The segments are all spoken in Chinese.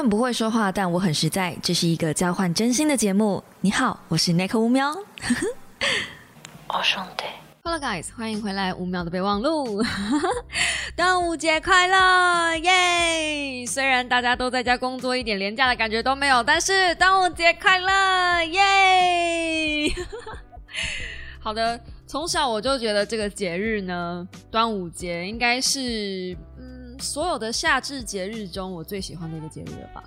很不会说话，但我很实在。这是一个交换真心的节目。你好，我是 Nick 五喵。哦，兄弟。Hello guys，欢迎回来五秒的备忘录。端午节快乐，耶！虽然大家都在家工作，一点廉价的感觉都没有，但是端午节快乐，耶！好的，从小我就觉得这个节日呢，端午节应该是嗯所有的夏至节日中我最喜欢的一个节日了吧？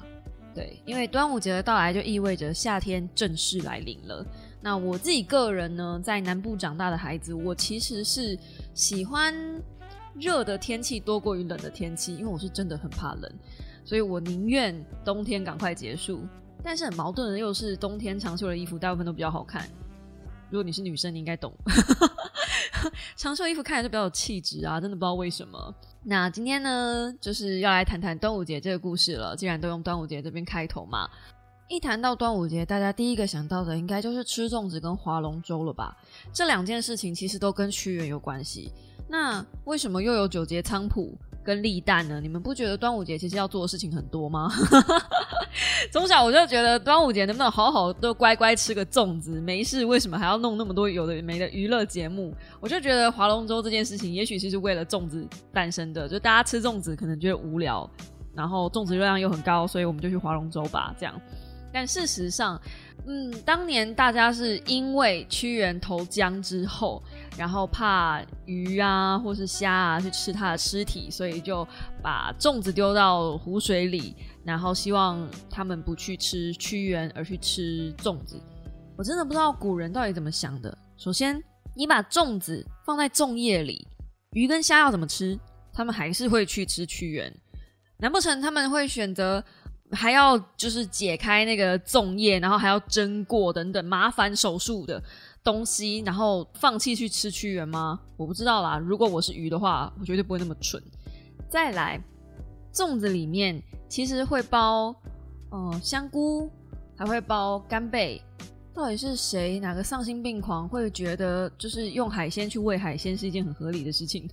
对，因为端午节的到来就意味着夏天正式来临了。那我自己个人呢，在南部长大的孩子，我其实是喜欢热的天气多过于冷的天气，因为我是真的很怕冷，所以我宁愿冬天赶快结束。但是很矛盾的又是，冬天长袖的衣服大部分都比较好看。如果你是女生，你应该懂，长袖衣服看起来就比较有气质啊，真的不知道为什么。那今天呢，就是要来谈谈端午节这个故事了。既然都用端午节这边开头嘛。一谈到端午节，大家第一个想到的应该就是吃粽子跟划龙舟了吧？这两件事情其实都跟屈原有关系。那为什么又有九节菖蒲跟立蛋呢？你们不觉得端午节其实要做的事情很多吗？从小我就觉得端午节能不能好好都乖乖吃个粽子，没事为什么还要弄那么多有的没的娱乐节目？我就觉得划龙舟这件事情，也许是为了粽子诞生的，就大家吃粽子可能觉得无聊，然后粽子热量又很高，所以我们就去划龙舟吧，这样。但事实上，嗯，当年大家是因为屈原投江之后，然后怕鱼啊或是虾啊去吃他的尸体，所以就把粽子丢到湖水里，然后希望他们不去吃屈原，而去吃粽子。我真的不知道古人到底怎么想的。首先，你把粽子放在粽叶里，鱼跟虾要怎么吃？他们还是会去吃屈原。难不成他们会选择？还要就是解开那个粽叶，然后还要蒸过等等麻烦手术的东西，然后放弃去吃屈原吗？我不知道啦。如果我是鱼的话，我绝对不会那么蠢。再来，粽子里面其实会包嗯香菇，还会包干贝。到底是谁哪个丧心病狂会觉得就是用海鲜去喂海鲜是一件很合理的事情？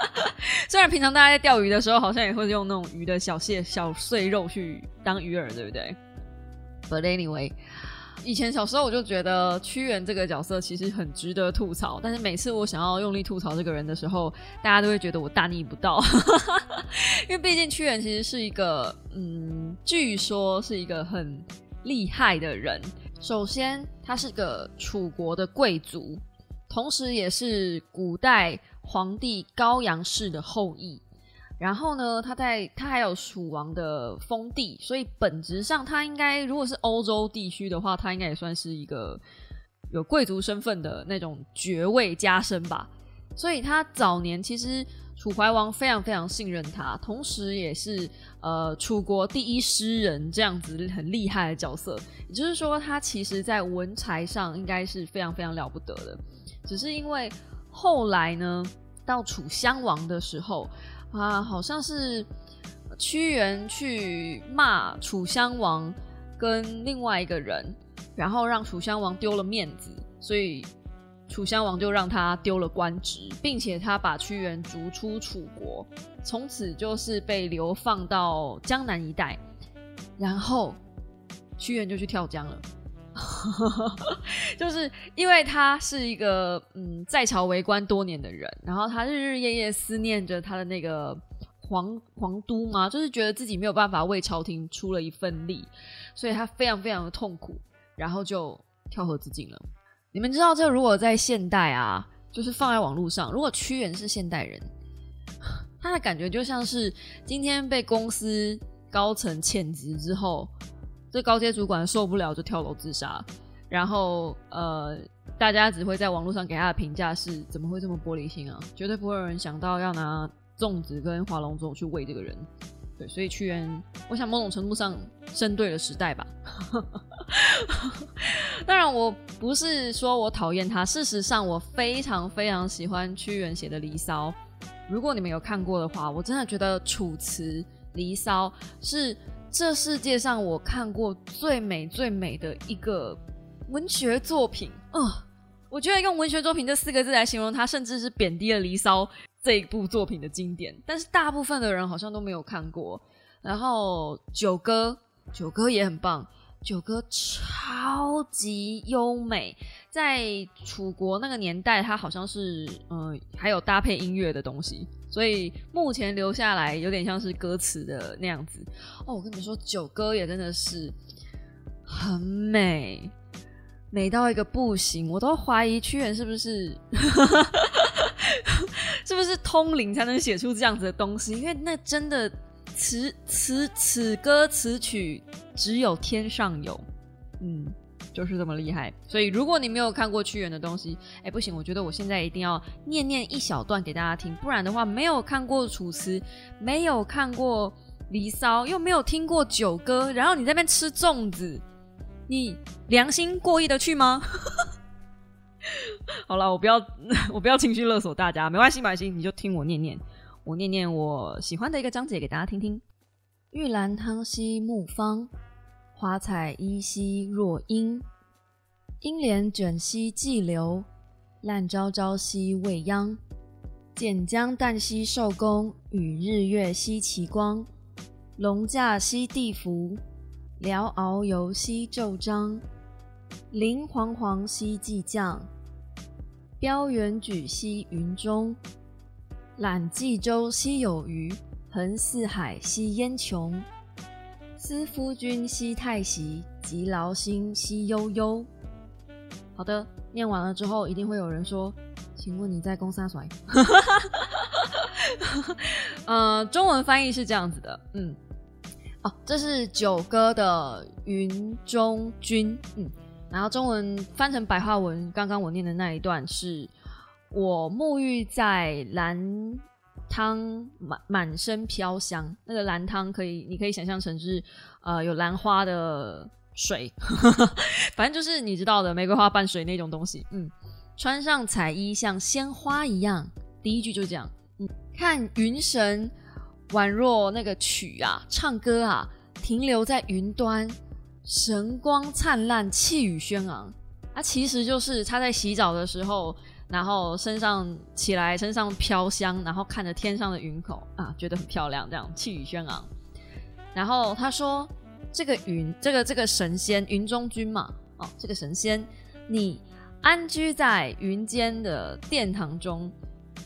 虽然平常大家在钓鱼的时候，好像也会用那种鱼的小蟹、小碎肉去当鱼饵，对不对？But anyway，以前小时候我就觉得屈原这个角色其实很值得吐槽，但是每次我想要用力吐槽这个人的时候，大家都会觉得我大逆不道，因为毕竟屈原其实是一个，嗯，据说是一个很厉害的人。首先，他是个楚国的贵族，同时也是古代皇帝高阳氏的后裔。然后呢，他在他还有楚王的封地，所以本质上他应该，如果是欧洲地区的话，他应该也算是一个有贵族身份的那种爵位加身吧。所以他早年其实。楚怀王非常非常信任他，同时也是呃楚国第一诗人这样子很厉害的角色。也就是说，他其实在文才上应该是非常非常了不得的。只是因为后来呢，到楚襄王的时候啊，好像是屈原去骂楚襄王跟另外一个人，然后让楚襄王丢了面子，所以。楚襄王就让他丢了官职，并且他把屈原逐出楚国，从此就是被流放到江南一带。然后屈原就去跳江了，就是因为他是一个嗯在朝为官多年的人，然后他日日夜夜思念着他的那个皇皇都嘛，就是觉得自己没有办法为朝廷出了一份力，所以他非常非常的痛苦，然后就跳河自尽了。你们知道，这如果在现代啊，就是放在网络上，如果屈原是现代人，他的感觉就像是今天被公司高层遣职之后，这高阶主管受不了就跳楼自杀，然后呃，大家只会在网络上给他的评价是：怎么会这么玻璃心啊？绝对不会有人想到要拿粽子跟划龙舟去喂这个人。对，所以屈原，我想某种程度上生对了时代吧。当然，我不是说我讨厌他，事实上，我非常非常喜欢屈原写的《离骚》。如果你们有看过的话，我真的觉得《楚辞·离骚》是这世界上我看过最美最美的一个文学作品。嗯，我觉得用文学作品这四个字来形容它，甚至是贬低了《离骚》。这一部作品的经典，但是大部分的人好像都没有看过。然后九歌，九歌也很棒，九歌超级优美，在楚国那个年代，它好像是嗯还有搭配音乐的东西，所以目前留下来有点像是歌词的那样子。哦，我跟你说，九歌也真的是很美。美到一个不行，我都怀疑屈原是不是 是不是通灵才能写出这样子的东西？因为那真的词词此歌词曲只有天上有，嗯，就是这么厉害。所以如果你没有看过屈原的东西，哎，不行，我觉得我现在一定要念念一小段给大家听，不然的话，没有看过楚辞，没有看过离骚，又没有听过九歌，然后你在那边吃粽子。你良心过意的去吗？好了，我不要，我不要情绪勒索大家，没关系，没关系，你就听我念念，我念念我喜欢的一个章节给大家听听。玉兰汤兮木芳，华彩依兮若英。英莲卷兮寂流，烂朝朝兮未央。剪江旦兮寿宫，与日月兮齐光。龙驾兮地服。辽遨游兮纣章，临煌煌兮既降。标远举兮云中，览冀州兮有余，横四海兮焉穷。思夫君兮太息，及劳心兮悠悠。好的，念完了之后，一定会有人说：“请问你在攻啥甩？” 呃，中文翻译是这样子的，嗯。哦，这是九歌的云中君，嗯，然后中文翻成白话文，刚刚我念的那一段是：我沐浴在蓝汤满满身飘香，那个兰汤可以，你可以想象成是呃有兰花的水，反正就是你知道的玫瑰花瓣水那种东西，嗯，穿上彩衣像鲜花一样，第一句就这样，嗯，看云神。宛若那个曲啊，唱歌啊，停留在云端，神光灿烂，气宇轩昂。啊，其实就是他在洗澡的时候，然后身上起来，身上飘香，然后看着天上的云口啊，觉得很漂亮，这样气宇轩昂。然后他说：“这个云，这个这个神仙，云中君嘛，哦，这个神仙，你安居在云间的殿堂中，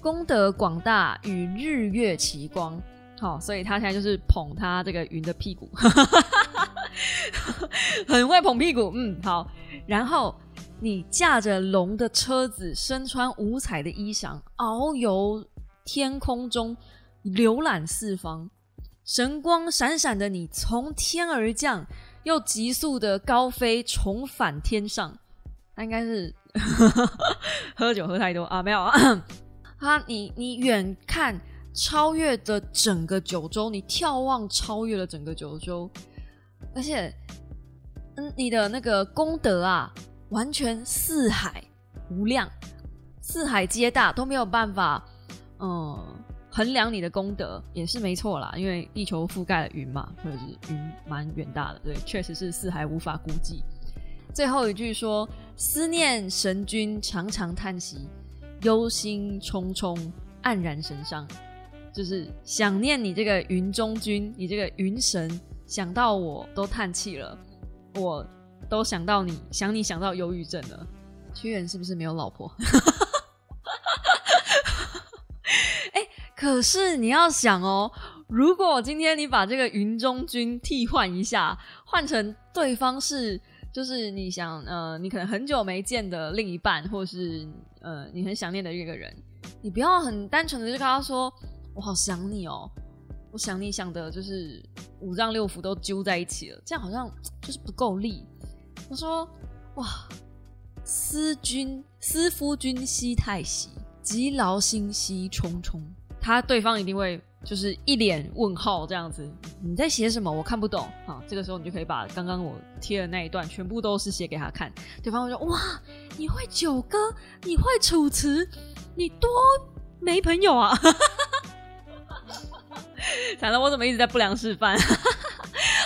功德广大，与日月齐光。”好，所以他现在就是捧他这个云的屁股，很会捧屁股。嗯，好。然后你驾着龙的车子，身穿五彩的衣裳，遨游天空中，浏览四方，神光闪闪的，你从天而降，又急速的高飞，重返天上。他应该是 喝酒喝太多啊？没有啊？他你你远看。超越的整个九州，你眺望超越了整个九州，而且，嗯，你的那个功德啊，完全四海无量，四海皆大都没有办法，嗯，衡量你的功德也是没错啦，因为地球覆盖了云嘛，或者是云蛮远大的，对，确实是四海无法估计。最后一句说：思念神君，常常叹息，忧心忡忡，黯然神伤。就是想念你这个云中君，你这个云神，想到我都叹气了，我都想到你，想你想到忧郁症了。屈原是不是没有老婆？哎，可是你要想哦，如果今天你把这个云中君替换一下，换成对方是，就是你想呃，你可能很久没见的另一半，或是呃，你很想念的一个人，你不要很单纯的就跟他说。我好想你哦，我想你想的就是五脏六腑都揪在一起了，这样好像就是不够力。我说哇，思君思夫君兮太息，及劳心兮忡忡。他对方一定会就是一脸问号这样子，你在写什么？我看不懂。好，这个时候你就可以把刚刚我贴的那一段全部都是写给他看。对方会说哇，你会九歌，你会楚辞，你多没朋友啊！惨了，我怎么一直在不良示范？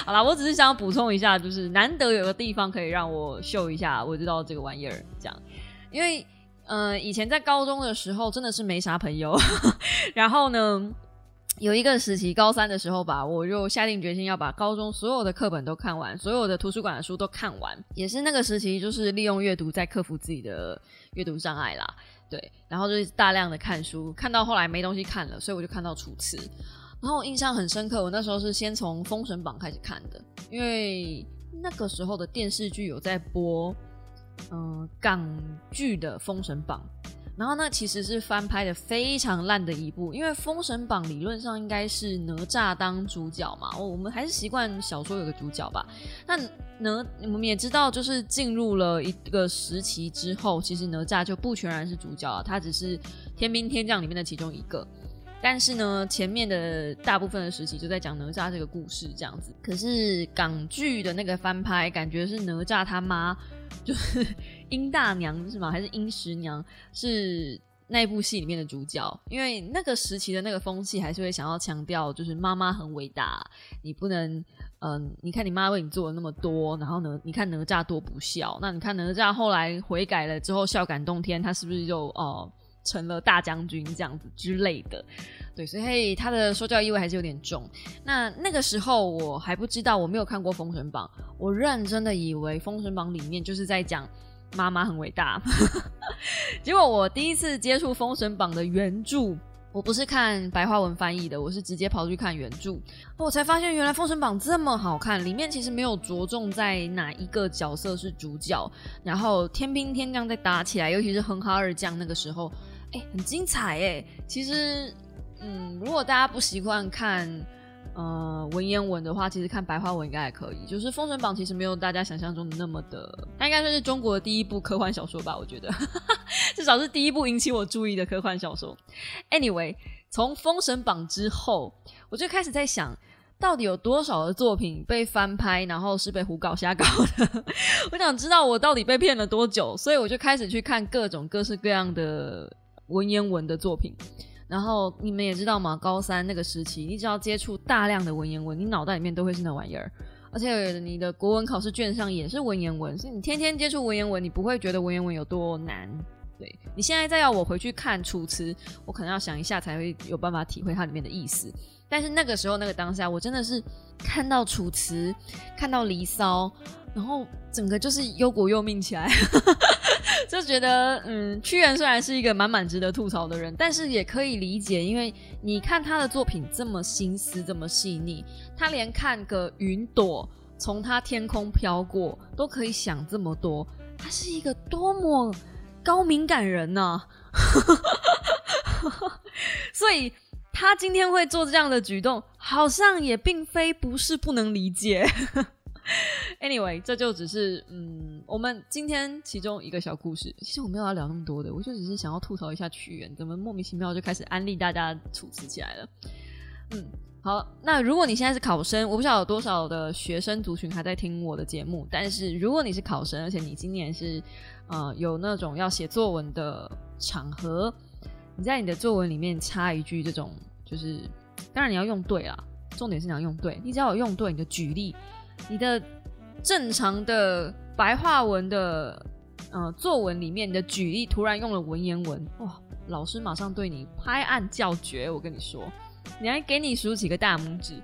好了，我只是想补充一下，就是难得有个地方可以让我秀一下，我知道这个玩意儿这样。因为，嗯，以前在高中的时候真的是没啥朋友，然后呢，有一个时期，高三的时候吧，我就下定决心要把高中所有的课本都看完，所有的图书馆的书都看完。也是那个时期，就是利用阅读在克服自己的阅读障碍啦。对，然后就是大量的看书，看到后来没东西看了，所以我就看到《楚辞》。然后我印象很深刻，我那时候是先从《封神榜》开始看的，因为那个时候的电视剧有在播，嗯，港剧的《封神榜》。然后那其实是翻拍的非常烂的一部，因为《封神榜》理论上应该是哪吒当主角嘛，我们还是习惯小说有个主角吧。那哪我们也知道，就是进入了一个时期之后，其实哪吒就不全然是主角了，他只是天兵天将里面的其中一个。但是呢，前面的大部分的时期就在讲哪吒这个故事这样子。可是港剧的那个翻拍，感觉是哪吒他妈就是。殷大娘是吗？还是殷十娘是那部戏里面的主角？因为那个时期的那个风气还是会想要强调，就是妈妈很伟大，你不能，嗯，你看你妈为你做了那么多，然后呢，你看哪吒多不孝，那你看哪吒后来悔改了之后，孝感动天，他是不是就哦成了大将军这样子之类的？对，所以他的说教意味还是有点重。那那个时候我还不知道，我没有看过《封神榜》，我认真的以为《封神榜》里面就是在讲。妈妈很伟大，结果我第一次接触《封神榜》的原著，我不是看白话文翻译的，我是直接跑去看原著，我才发现原来《封神榜》这么好看，里面其实没有着重在哪一个角色是主角，然后天兵天将在打起来，尤其是哼哈二将那个时候，哎，很精彩哎。其实，嗯，如果大家不习惯看。呃，文言文的话，其实看白话文应该还可以。就是《封神榜》其实没有大家想象中的那么的，它应该算是中国的第一部科幻小说吧？我觉得，至少是第一部引起我注意的科幻小说。Anyway，从《封神榜》之后，我就开始在想，到底有多少的作品被翻拍，然后是被胡搞瞎搞的？我想知道我到底被骗了多久，所以我就开始去看各种各式各样的文言文的作品。然后你们也知道嘛，高三那个时期，你只要接触大量的文言文，你脑袋里面都会是那玩意儿。而且你的国文考试卷上也是文言文，所以你天天接触文言文，你不会觉得文言文有多难。对你现在再要我回去看《楚辞》，我可能要想一下才会有办法体会它里面的意思。但是那个时候那个当下，我真的是看到《楚辞》，看到《离骚》，然后整个就是忧国忧民起来。就觉得，嗯，屈原虽然是一个满满值得吐槽的人，但是也可以理解，因为你看他的作品这么心思这么细腻，他连看个云朵从他天空飘过都可以想这么多，他是一个多么高敏感人呢？所以他今天会做这样的举动，好像也并非不是不能理解。Anyway，这就只是嗯，我们今天其中一个小故事。其实我没有要聊那么多的，我就只是想要吐槽一下屈原，怎么莫名其妙就开始安利大家处置起来了。嗯，好，那如果你现在是考生，我不知道有多少的学生族群还在听我的节目，但是如果你是考生，而且你今年是呃有那种要写作文的场合，你在你的作文里面插一句这种，就是当然你要用对啊，重点是你要用对，你只要有用对你的举例。你的正常的白话文的呃作文里面，你的举例突然用了文言文，哇！老师马上对你拍案叫绝，我跟你说，你还给你竖起个大拇指。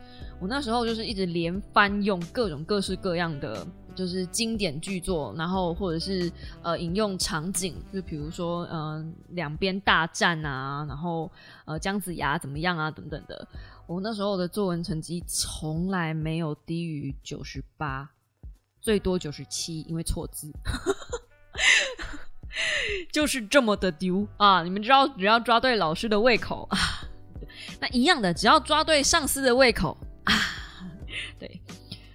我那时候就是一直连翻用各种各式各样的，就是经典剧作，然后或者是呃引用场景，就比如说嗯两边大战啊，然后呃姜子牙怎么样啊等等的。我那时候的作文成绩从来没有低于九十八，最多九十七，因为错字，就是这么的丢啊！你们知道，只要抓对老师的胃口啊，那一样的，只要抓对上司的胃口啊，对，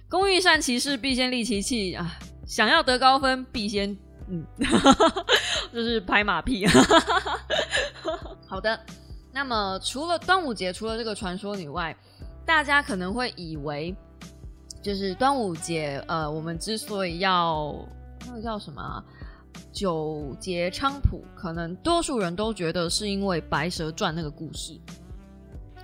工欲善其事，必先利其器啊！想要得高分，必先嗯，就是拍马屁。好的。那么，除了端午节，除了这个传说以外，大家可能会以为，就是端午节，呃，我们之所以要那个叫什么九节菖蒲，可能多数人都觉得是因为《白蛇传》那个故事。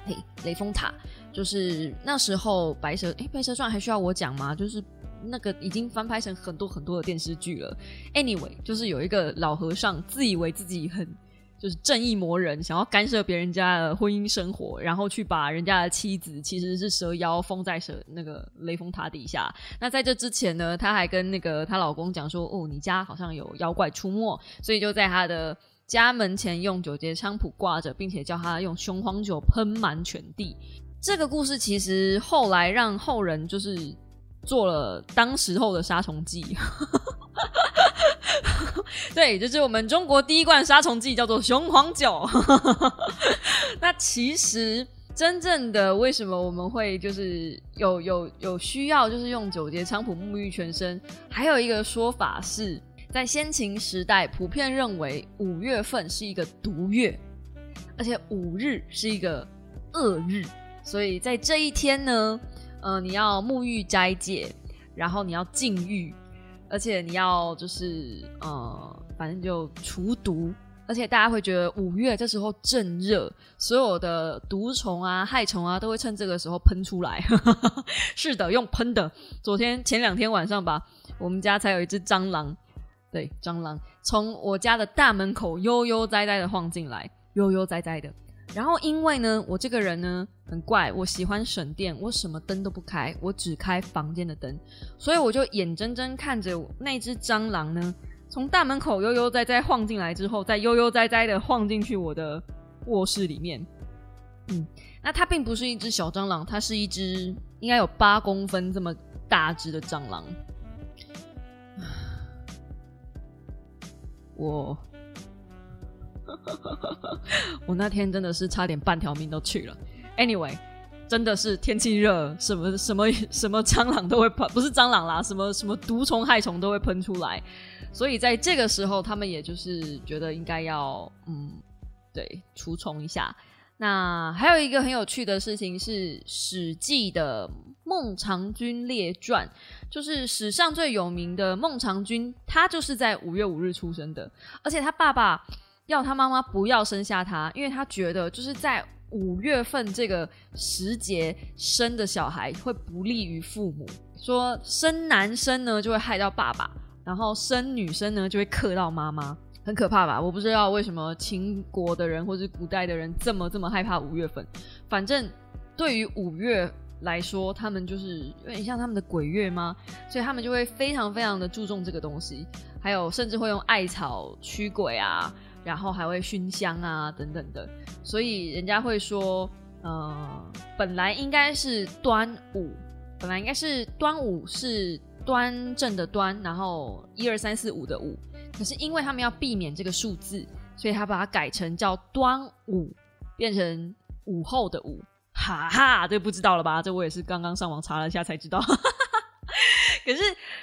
嘿，雷峰塔，就是那时候白蛇，哎，《白蛇传》还需要我讲吗？就是那个已经翻拍成很多很多的电视剧了。Anyway，就是有一个老和尚自以为自己很。就是正义魔人，想要干涉别人家的婚姻生活，然后去把人家的妻子其实是蛇妖封在蛇那个雷峰塔底下。那在这之前呢，她还跟那个她老公讲说：“哦，你家好像有妖怪出没。”所以就在她的家门前用九节菖蒲挂着，并且叫她用雄黄酒喷满全地。这个故事其实后来让后人就是做了当时候的杀虫剂。对，就是我们中国第一罐杀虫剂，叫做雄黄酒。那其实真正的为什么我们会就是有有有需要，就是用九节菖蒲沐浴全身？还有一个说法是在先秦时代，普遍认为五月份是一个毒月，而且五日是一个恶日，所以在这一天呢，呃，你要沐浴斋戒，然后你要禁欲。而且你要就是呃，反正就除毒，而且大家会觉得五月这时候正热，所有的毒虫啊、害虫啊都会趁这个时候喷出来。是的，用喷的。昨天前两天晚上吧，我们家才有一只蟑螂，对，蟑螂从我家的大门口悠悠哉哉的晃进来，悠悠哉哉的。然后因为呢，我这个人呢很怪，我喜欢省电，我什么灯都不开，我只开房间的灯，所以我就眼睁睁看着那只蟑螂呢，从大门口悠悠哉哉晃进来之后，再悠悠哉哉的晃进去我的卧室里面。嗯，那它并不是一只小蟑螂，它是一只应该有八公分这么大只的蟑螂。我。我那天真的是差点半条命都去了。Anyway，真的是天气热，什么什么什么蟑螂都会喷，不是蟑螂啦，什么什么毒虫害虫都会喷出来。所以在这个时候，他们也就是觉得应该要嗯，对，除虫一下。那还有一个很有趣的事情是《史记》的《孟尝君列传》，就是史上最有名的孟尝君，他就是在五月五日出生的，而且他爸爸。要他妈妈不要生下他，因为他觉得就是在五月份这个时节生的小孩会不利于父母。说生男生呢就会害到爸爸，然后生女生呢就会克到妈妈，很可怕吧？我不知道为什么秦国的人或者古代的人这么这么害怕五月份。反正对于五月来说，他们就是有点像他们的鬼月吗？所以他们就会非常非常的注重这个东西，还有甚至会用艾草驱鬼啊。然后还会熏香啊，等等的，所以人家会说，呃，本来应该是端午，本来应该是端午是端正的端，然后一二三四五的五，可是因为他们要避免这个数字，所以他把它改成叫端午，变成午后的午，哈哈，这不知道了吧？这我也是刚刚上网查了一下才知道。可是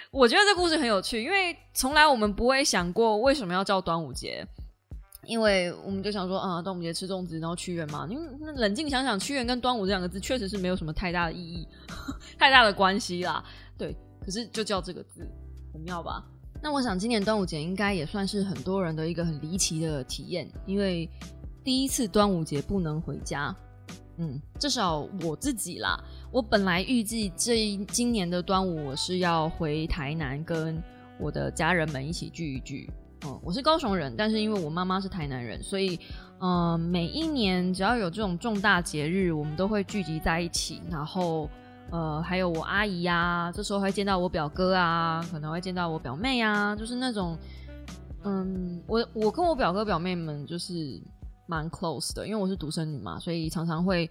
我觉得这故事很有趣，因为从来我们不会想过为什么要叫端午节。因为我们就想说，啊，端午节吃粽子，然后屈原嘛。因为冷静想想，屈原跟端午这两个字确实是没有什么太大的意义，太大的关系啦。对，可是就叫这个字，很妙吧？那我想今年端午节应该也算是很多人的一个很离奇的体验，因为第一次端午节不能回家。嗯，至少我自己啦，我本来预计这今年的端午我是要回台南跟我的家人们一起聚一聚。嗯，我是高雄人，但是因为我妈妈是台南人，所以，嗯，每一年只要有这种重大节日，我们都会聚集在一起。然后，呃，还有我阿姨呀，这时候会见到我表哥啊，可能会见到我表妹啊，就是那种，嗯，我我跟我表哥表妹们就是蛮 close 的，因为我是独生女嘛，所以常常会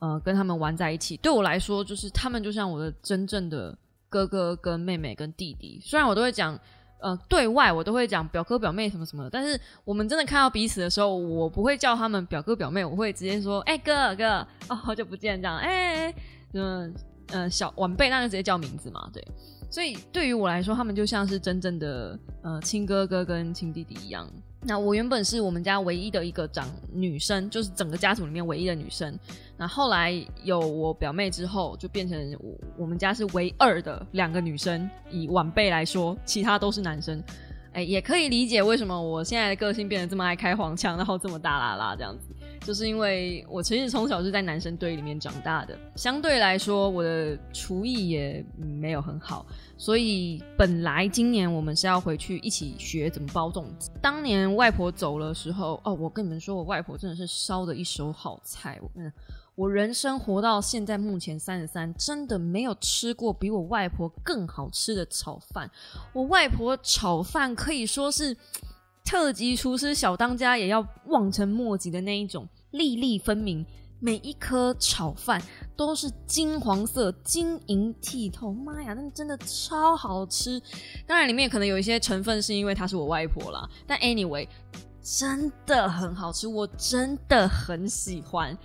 呃跟他们玩在一起。对我来说，就是他们就像我的真正的哥哥跟妹妹跟弟弟，虽然我都会讲。呃，对外我都会讲表哥表妹什么什么的，但是我们真的看到彼此的时候，我不会叫他们表哥表妹，我会直接说，哎哥哥，哦好久不见这样，哎，嗯嗯小晚辈那就直接叫名字嘛，对，所以对于我来说，他们就像是真正的呃亲哥哥跟亲弟弟一样。那我原本是我们家唯一的一个长女生，就是整个家族里面唯一的女生。那后来有我表妹之后，就变成我我们家是唯二的两个女生。以晚辈来说，其他都是男生。哎，也可以理解为什么我现在的个性变得这么爱开黄腔，然后这么大啦啦这样子。就是因为我其实从小是在男生堆里面长大的，相对来说我的厨艺也没有很好，所以本来今年我们是要回去一起学怎么包粽子。当年外婆走的时候，哦，我跟你们说，我外婆真的是烧的一手好菜，嗯。我人生活到现在，目前三十三，真的没有吃过比我外婆更好吃的炒饭。我外婆炒饭可以说是特级厨师小当家也要望尘莫及的那一种，粒粒分明，每一颗炒饭都是金黄色、晶莹剔透。妈呀，那真的超好吃！当然，里面可能有一些成分是因为她是我外婆啦，但 anyway，真的很好吃，我真的很喜欢。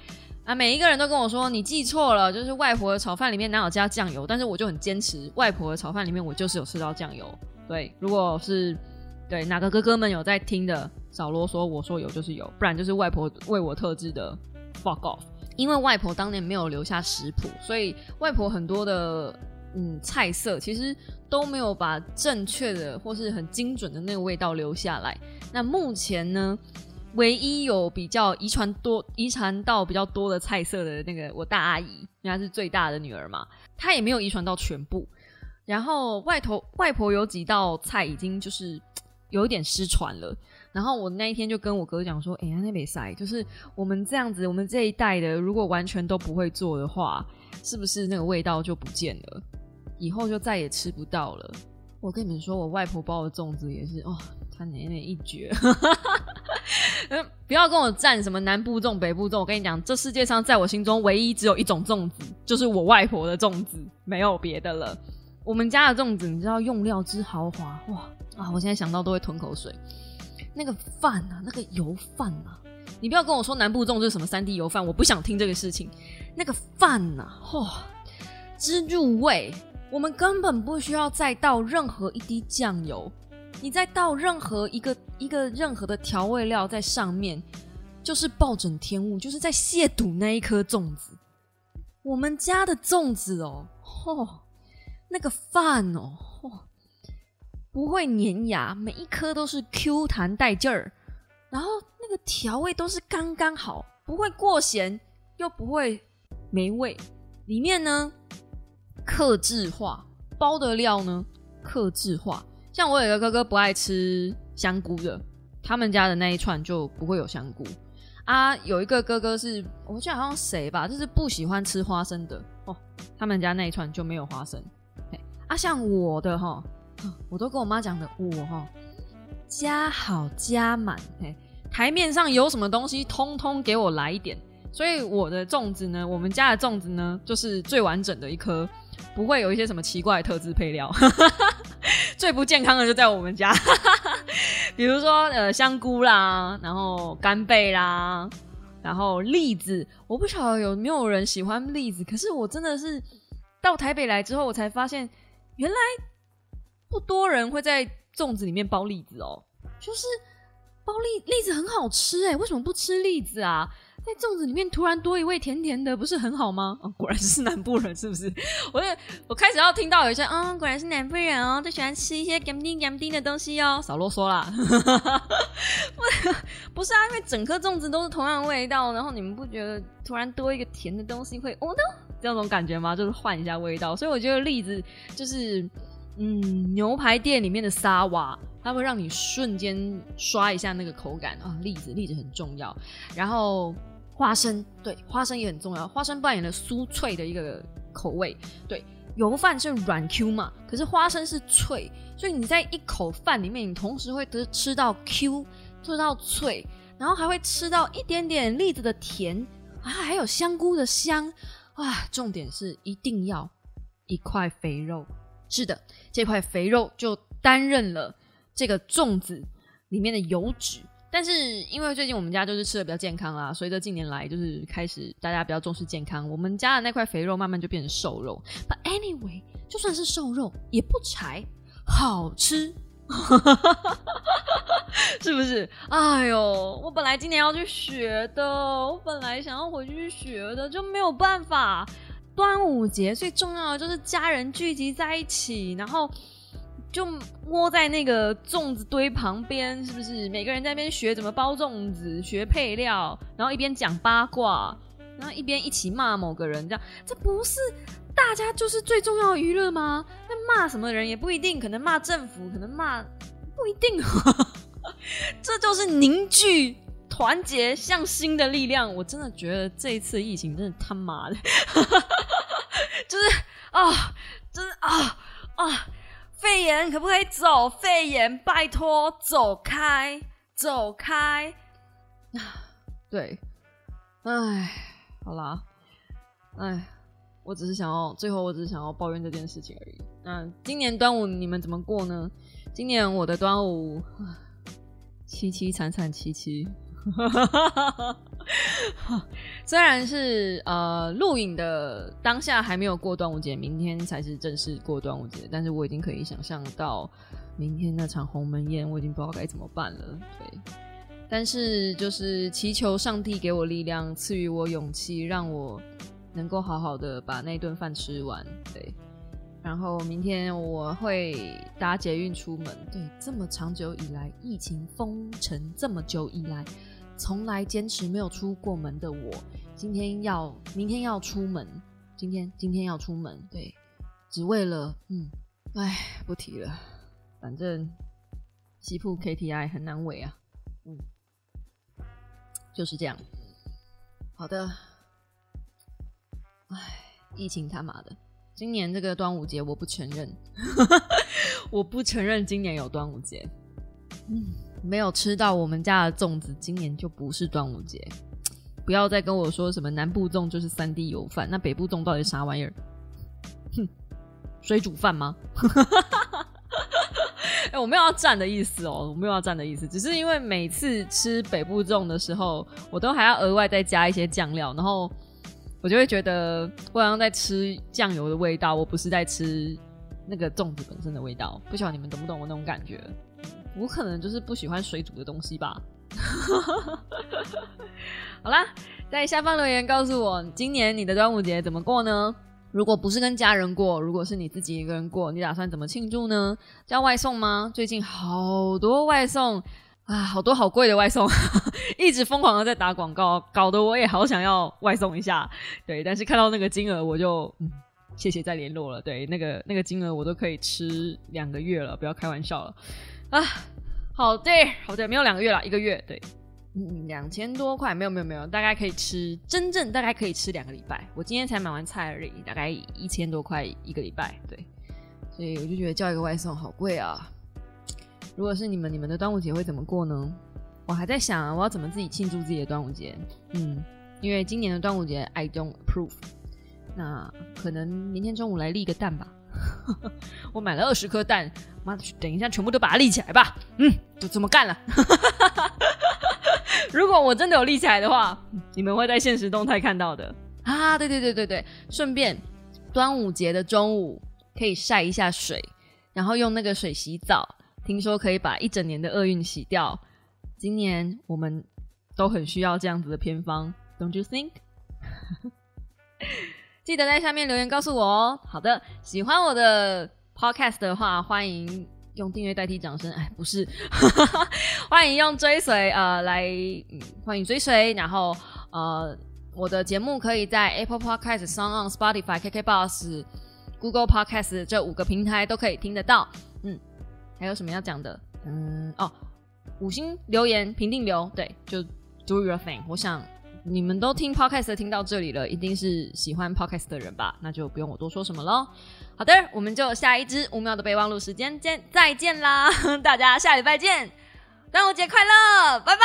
啊！每一个人都跟我说你记错了，就是外婆的炒饭里面哪有加酱油？但是我就很坚持，外婆的炒饭里面我就是有吃到酱油。对，如果是对哪个哥哥们有在听的，少啰嗦，我说有就是有，不然就是外婆为我特制的 fuck off。因为外婆当年没有留下食谱，所以外婆很多的嗯菜色其实都没有把正确的或是很精准的那个味道留下来。那目前呢？唯一有比较遗传多、遗传到比较多的菜色的那个，我大阿姨，因为她是最大的女儿嘛，她也没有遗传到全部。然后外头外婆有几道菜已经就是有一点失传了。然后我那一天就跟我哥讲说：“哎呀，那没塞，就是我们这样子，我们这一代的如果完全都不会做的话，是不是那个味道就不见了？以后就再也吃不到了。”我跟你们说，我外婆包的粽子也是哦。他奶奶一绝，不要跟我站什么南部粽、北部粽。我跟你讲，这世界上在我心中唯一只有一种粽子，就是我外婆的粽子，没有别的了。我们家的粽子，你知道用料之豪华哇啊！我现在想到都会吞口水。那个饭啊，那个油饭啊，你不要跟我说南部粽是什么三 D 油饭，我不想听这个事情。那个饭呐，嚯，之入味，我们根本不需要再倒任何一滴酱油。你再倒任何一个一个任何的调味料在上面，就是暴殄天物，就是在亵渎那一颗粽子。我们家的粽子哦，嚯，那个饭哦，不会粘牙，每一颗都是 Q 弹带劲儿，然后那个调味都是刚刚好，不会过咸，又不会没味。里面呢，克制化包的料呢，克制化。像我有个哥哥不爱吃香菇的，他们家的那一串就不会有香菇啊。有一个哥哥是，我记得好像谁吧，就是不喜欢吃花生的哦，他们家那一串就没有花生。啊，像我的哈，我都跟我妈讲的，我哈加好加满，台面上有什么东西，通通给我来一点。所以我的粽子呢，我们家的粽子呢，就是最完整的一颗，不会有一些什么奇怪的特制配料。最不健康的就在我们家，比如说呃香菇啦，然后干贝啦，然后栗子。我不晓得有没有人喜欢栗子，可是我真的是到台北来之后，我才发现原来不多人会在粽子里面包栗子哦，就是包栗栗子很好吃哎，为什么不吃栗子啊？在粽子里面突然多一味甜甜的，不是很好吗？果然是南部人，是不是？我我开始要听到有些，嗯，果然是南部人哦，都喜欢吃一些甘丁甘丁的东西哦。少啰嗦啦，不不是啊，因为整颗粽子都是同样味道，然后你们不觉得突然多一个甜的东西会哦呢这种感觉吗？就是换一下味道，所以我觉得栗子就是嗯牛排店里面的沙瓦，它会让你瞬间刷一下那个口感啊。栗子栗子很重要，然后。花生对花生也很重要，花生扮演了酥脆的一个口味。对油饭是软 Q 嘛，可是花生是脆，所以你在一口饭里面，你同时会得吃到 Q，吃到脆，然后还会吃到一点点栗子的甜啊，还有香菇的香啊。重点是一定要一块肥肉，是的，这块肥肉就担任了这个粽子里面的油脂。但是因为最近我们家就是吃的比较健康啦，随着近年来就是开始大家比较重视健康，我们家的那块肥肉慢慢就变成瘦肉。But anyway，就算是瘦肉也不柴，好吃，是不是？哎呦，我本来今年要去学的，我本来想要回去学的，就没有办法。端午节最重要的就是家人聚集在一起，然后。就窝在那个粽子堆旁边，是不是？每个人在那边学怎么包粽子，学配料，然后一边讲八卦，然后一边一起骂某个人，这样这不是大家就是最重要的娱乐吗？那骂什么人也不一定，可能骂政府，可能骂不一定，这就是凝聚团结向心的力量。我真的觉得这一次疫情真的他妈的，就是啊，就是啊啊！肺炎可不可以走？肺炎，拜托走开，走开！对，哎，好啦，哎，我只是想要，最后我只是想要抱怨这件事情而已。那今年端午你们怎么过呢？今年我的端午凄凄惨惨戚戚。虽然是呃录影的当下还没有过端午节，明天才是正式过端午节，但是我已经可以想象到明天那场鸿门宴，我已经不知道该怎么办了。对，但是就是祈求上帝给我力量，赐予我勇气，让我能够好好的把那顿饭吃完。对，然后明天我会搭捷运出门。对，这么长久以来，疫情封城这么久以来。从来坚持没有出过门的我，今天要明天要出门，今天今天要出门，对，只为了嗯，哎，不提了，反正西铺 KTI 很难为啊，嗯，就是这样。好的，哎，疫情他妈的，今年这个端午节我不承认，我不承认今年有端午节，嗯。没有吃到我们家的粽子，今年就不是端午节。不要再跟我说什么南部粽就是三 D 油饭，那北部粽到底啥玩意儿？哼，水煮饭吗？哎，我没有要站的意思哦，我没有要站的意思，只是因为每次吃北部粽的时候，我都还要额外再加一些酱料，然后我就会觉得我好像在吃酱油的味道，我不是在吃那个粽子本身的味道。不晓得你们懂不懂我那种感觉？我可能就是不喜欢水煮的东西吧。好啦，在下方留言告诉我，今年你的端午节怎么过呢？如果不是跟家人过，如果是你自己一个人过，你打算怎么庆祝呢？叫外送吗？最近好多外送啊，好多好贵的外送，一直疯狂的在打广告，搞得我也好想要外送一下。对，但是看到那个金额，我就嗯，谢谢再联络了。对，那个那个金额我都可以吃两个月了，不要开玩笑了。啊，好的，好的，没有两个月了，一个月，对，嗯，两千多块，没有，没有，没有，大概可以吃，真正大概可以吃两个礼拜。我今天才买完菜而已，大概一千多块一个礼拜，对，所以我就觉得叫一个外送好贵啊。如果是你们，你们的端午节会怎么过呢？我还在想啊，我要怎么自己庆祝自己的端午节？嗯，因为今年的端午节 I don't approve，那可能明天中午来立个蛋吧。我买了二十颗蛋，妈的，等一下全部都把它立起来吧。嗯，就这么干了。如果我真的有立起来的话，你们会在现实动态看到的啊！对对对对对，顺便端午节的中午可以晒一下水，然后用那个水洗澡，听说可以把一整年的厄运洗掉。今年我们都很需要这样子的偏方，Don't you think？记得在下面留言告诉我哦。好的，喜欢我的 podcast 的话，欢迎用订阅代替掌声。哎，不是，欢迎用追随呃来，欢迎追随。然后呃，我的节目可以在 Apple Podcast、Sound on Spotify、KKBox、Google Podcast 这五个平台都可以听得到。嗯，还有什么要讲的？嗯，哦，五星留言评定留，对，就 Do your thing。我想。你们都听 podcast 听到这里了，一定是喜欢 podcast 的人吧？那就不用我多说什么喽。好的，我们就下一支五秒的备忘录时间见，再见啦！大家下礼拜见，端午节快乐，拜拜。